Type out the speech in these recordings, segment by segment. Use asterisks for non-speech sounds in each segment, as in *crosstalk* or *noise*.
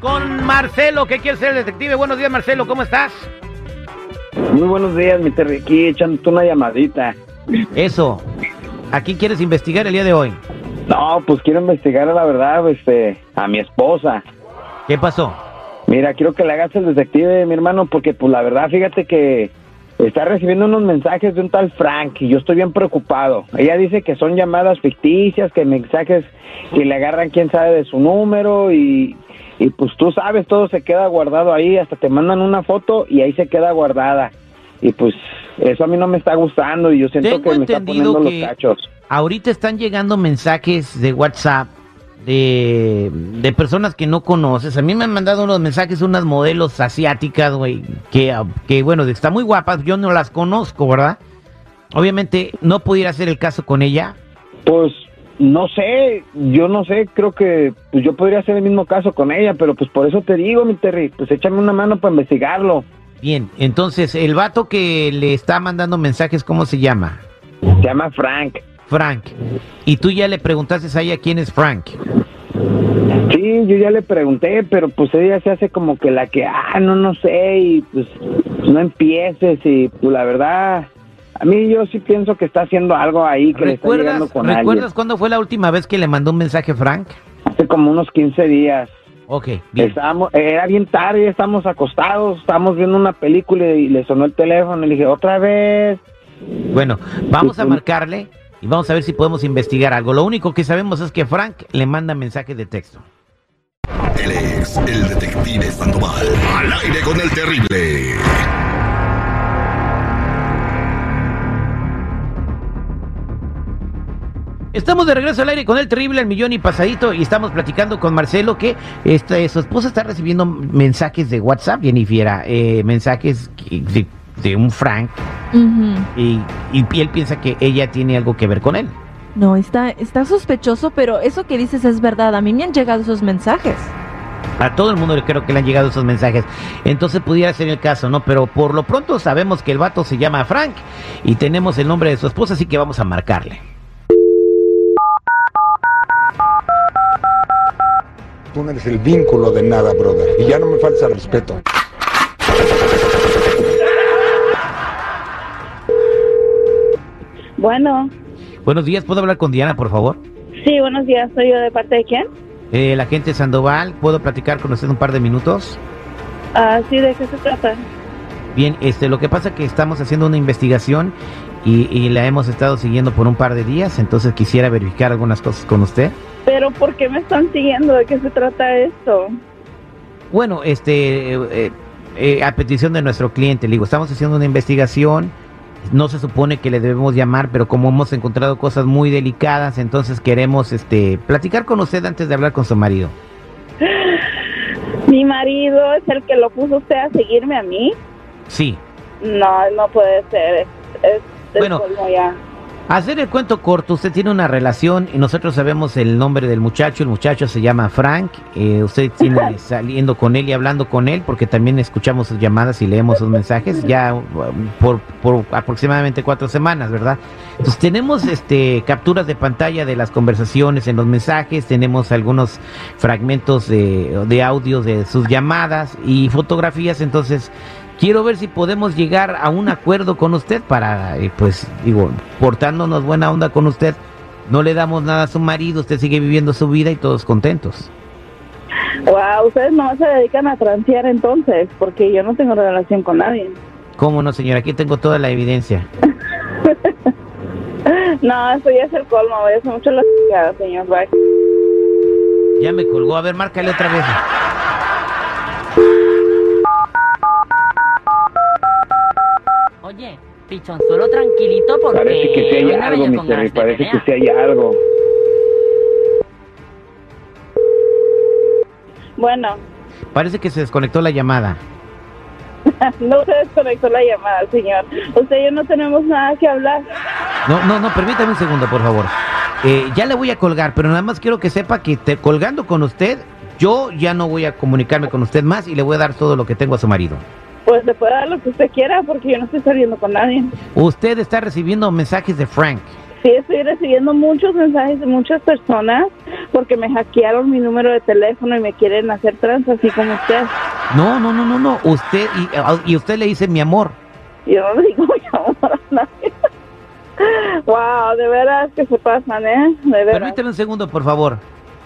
Con Marcelo, que quiere ser detective. Buenos días, Marcelo, ¿cómo estás? Muy buenos días, mi Terry, aquí echándote una llamadita. Eso. ¿A quién quieres investigar el día de hoy? No, pues quiero investigar a la verdad, este, a mi esposa. ¿Qué pasó? Mira, quiero que le hagas el detective, mi hermano, porque pues la verdad, fíjate que está recibiendo unos mensajes de un tal Frank y yo estoy bien preocupado. Ella dice que son llamadas ficticias, que mensajes que le agarran quién sabe de su número y, y pues tú sabes, todo se queda guardado ahí, hasta te mandan una foto y ahí se queda guardada. Y pues eso a mí no me está gustando y yo siento Tengo que me está poniendo los cachos. ahorita están llegando mensajes de WhatsApp de, de personas que no conoces. A mí me han mandado unos mensajes unas modelos asiáticas, güey, que, que bueno, están muy guapas. Yo no las conozco, ¿verdad? Obviamente no pudiera hacer el caso con ella. Pues no sé, yo no sé, creo que pues yo podría hacer el mismo caso con ella, pero pues por eso te digo, mi Terry, pues échame una mano para investigarlo. Bien, entonces el vato que le está mandando mensajes, ¿cómo se llama? Se llama Frank. Frank. Y tú ya le preguntaste a ella quién es Frank. Sí, yo ya le pregunté, pero pues ella se hace como que la que, ah, no, no sé, y pues no empieces, y pues la verdad, a mí yo sí pienso que está haciendo algo ahí, que le está ¿Recuerdas, llegando con ¿recuerdas alguien. cuándo fue la última vez que le mandó un mensaje Frank? Hace como unos 15 días. Ok, bien. Estábamos, era bien tarde, estábamos acostados, estábamos viendo una película y le sonó el teléfono y le dije, otra vez. Bueno, vamos a marcarle y vamos a ver si podemos investigar algo. Lo único que sabemos es que Frank le manda mensaje de texto. Él es el detective Sandoval. Al aire con el terrible. Estamos de regreso al aire con el terrible, el millón y pasadito, y estamos platicando con Marcelo que este, su esposa está recibiendo mensajes de WhatsApp, Jennifer, eh, mensajes de, de un Frank, y, y él piensa que ella tiene algo que ver con él. No, está, está sospechoso, pero eso que dices es verdad. A mí me han llegado esos mensajes. A todo el mundo le creo que le han llegado esos mensajes. Entonces pudiera ser el caso, ¿no? Pero por lo pronto sabemos que el vato se llama Frank y tenemos el nombre de su esposa, así que vamos a marcarle. Tú no eres el vínculo de nada, brother. Y ya no me falta respeto. Bueno, Buenos días, ¿puedo hablar con Diana, por favor? sí, buenos días. ¿Soy yo de parte de quién? Eh, la gente Sandoval, ¿puedo platicar con usted un par de minutos? Ah, sí, ¿de qué se trata? Bien, este, lo que pasa es que estamos haciendo una investigación y, y la hemos estado siguiendo por un par de días, entonces quisiera verificar algunas cosas con usted. Pero ¿por qué me están siguiendo? ¿De qué se trata esto? Bueno, este, eh, eh, a petición de nuestro cliente, le digo, estamos haciendo una investigación, no se supone que le debemos llamar, pero como hemos encontrado cosas muy delicadas, entonces queremos, este, platicar con usted antes de hablar con su marido. ¿Mi marido es el que lo puso usted a seguirme a mí? Sí. No, no puede ser. Es, es del Bueno. Hacer el cuento corto, usted tiene una relación y nosotros sabemos el nombre del muchacho, el muchacho se llama Frank, eh, usted tiene *laughs* saliendo con él y hablando con él porque también escuchamos sus llamadas y leemos sus mensajes ya um, por, por aproximadamente cuatro semanas, ¿verdad? Entonces tenemos este capturas de pantalla de las conversaciones en los mensajes, tenemos algunos fragmentos de, de audios de sus llamadas y fotografías, entonces quiero ver si podemos llegar a un acuerdo con usted para, eh, pues, digo, portándonos buena onda con usted. No le damos nada a su marido, usted sigue viviendo su vida y todos contentos. Wow, ustedes no se dedican a transear entonces, porque yo no tengo relación con nadie. ¿Cómo no, señora? Aquí tengo toda la evidencia. *laughs* No, eso ya es el colmo. Voy a hacer mucho la chingada, señor. Bye. Ya me colgó. A ver, márcale otra vez. Pichonzuelo tranquilito porque Parece que sí hay algo, mi Terry, parece que sí hay algo. Bueno, Parece que se desconectó la llamada. *laughs* no se desconectó la llamada, señor. Usted y yo no tenemos nada que hablar. No, no, no, permítame un segundo, por favor. Eh, ya le voy a colgar, pero nada más quiero que sepa que te, colgando con usted, yo ya no voy a comunicarme con usted más y le voy a dar todo lo que tengo a su marido. Pues le puede dar lo que usted quiera porque yo no estoy saliendo con nadie. Usted está recibiendo mensajes de Frank. Sí, estoy recibiendo muchos mensajes de muchas personas porque me hackearon mi número de teléfono y me quieren hacer trans así como usted. No, no, no, no, no. Usted y, y usted le dice mi amor. Yo no le digo mi amor a nadie. wow, de veras que se pasan, ¿eh? De veras. Permítame un segundo, por favor.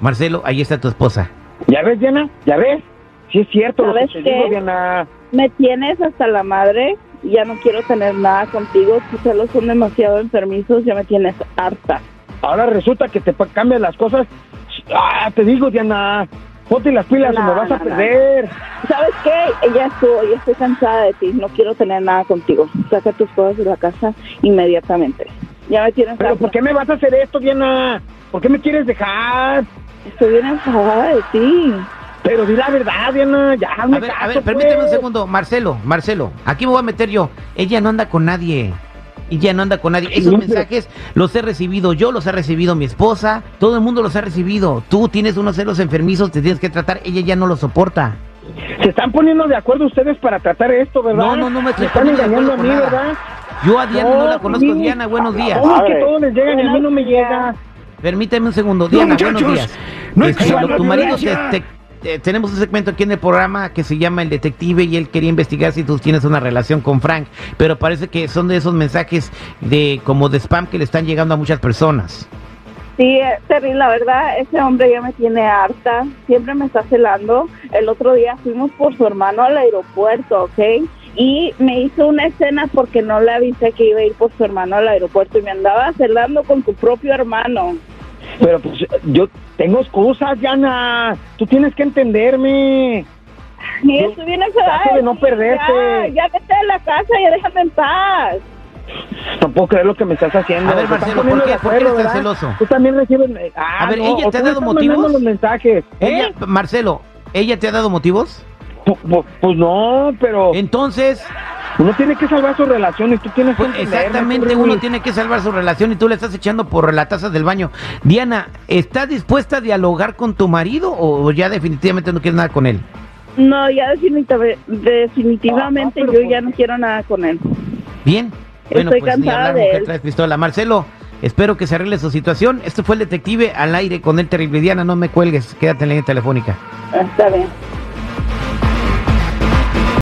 Marcelo, ahí está tu esposa. ¿Ya ves, Diana? ¿Ya ves? Sí es cierto lo que ¿Sabes te qué? digo, Diana. Me tienes hasta la madre. Ya no quiero tener nada contigo. Tus celos son demasiado enfermizos. Ya me tienes harta. Ahora resulta que te cambian las cosas. Ah, te digo, Diana. Ponte las pilas o No, me vas a no. perder. ¿Sabes qué? Ya estoy, ya estoy cansada de ti. No quiero tener nada contigo. Saca tus cosas de la casa inmediatamente. Ya me tienes ¿Pero harta. por qué me vas a hacer esto, Diana? ¿Por qué me quieres dejar? Estoy bien enfadada de ti. Pero di la verdad, Diana. Ya, A ver, a ver, permíteme un pues. segundo. Marcelo, Marcelo, aquí me voy a meter yo. Ella no anda con nadie. Ella no anda con nadie. Esos No, pero- mensajes los he recibido yo, los ha recibido mi esposa, todo el mundo los ha recibido. Tú tienes unos celos enfermizos, te tienes que tratar, ella ya no lo soporta. Se están poniendo de acuerdo ustedes para tratar esto, ¿verdad? No, no, no me estoy están poniendo de engañando a acuerdo mí, nada. ¿verdad? Yo a Diana no, la conozco. sí. Diana, buenos días. ¿Cómo es que todos les llegan y a mí no me llega? Permíteme un segundo, Diana, buenos muchachos, días. no Este, exista lo- tu marido te- eh, tenemos un segmento aquí en el programa que se llama El Detective y él quería investigar si tú tienes una relación con Frank, pero parece que son de esos mensajes de como de spam que le están llegando a muchas personas. Sí, eh, Terry, la verdad, ese hombre ya me tiene harta. Siempre me está celando. El otro día fuimos por su hermano al aeropuerto, ¿ok? Y me hizo una escena porque no le avisé que iba a ir por su hermano al aeropuerto y me andaba celando con su propio hermano. Pero pues yo tengo excusas, Diana. Tú tienes que entenderme. Y Yo estoy bien enfadada. de no perderte. Ya, ya vete de la casa, ya déjame en paz. No puedo creer lo que me estás haciendo. A ver, Marcelo, ¿por qué- por qué eres tan ¿verdad? celoso? Tú también recibes... Ah, A ver, no, ¿ella te ha tú dado me estás mandando motivos? los mensajes. Ella, ¿Eh? Marcelo, ¿ella te ha dado motivos? Pu- pu- Pues no, pero Entonces, uno tiene que salvar su relación y tú tienes que pues entenderme, exactamente uno tiene que salvar su relación y tú le estás echando por la taza del baño. Diana, ¿estás dispuesta a dialogar con tu marido o ya definitivamente no quieres nada con él? No, ya definitiva- definitivamente Ah, yo ¿por ya no quiero nada con él. Bien. Bueno, Estoy pues ni cansada hablar, de mujer él. traes pistola. Marcelo, espero que se arregle su situación. Este fue el detective al aire con el terrible. Diana, no me cuelgues, quédate en la línea telefónica. Está bien.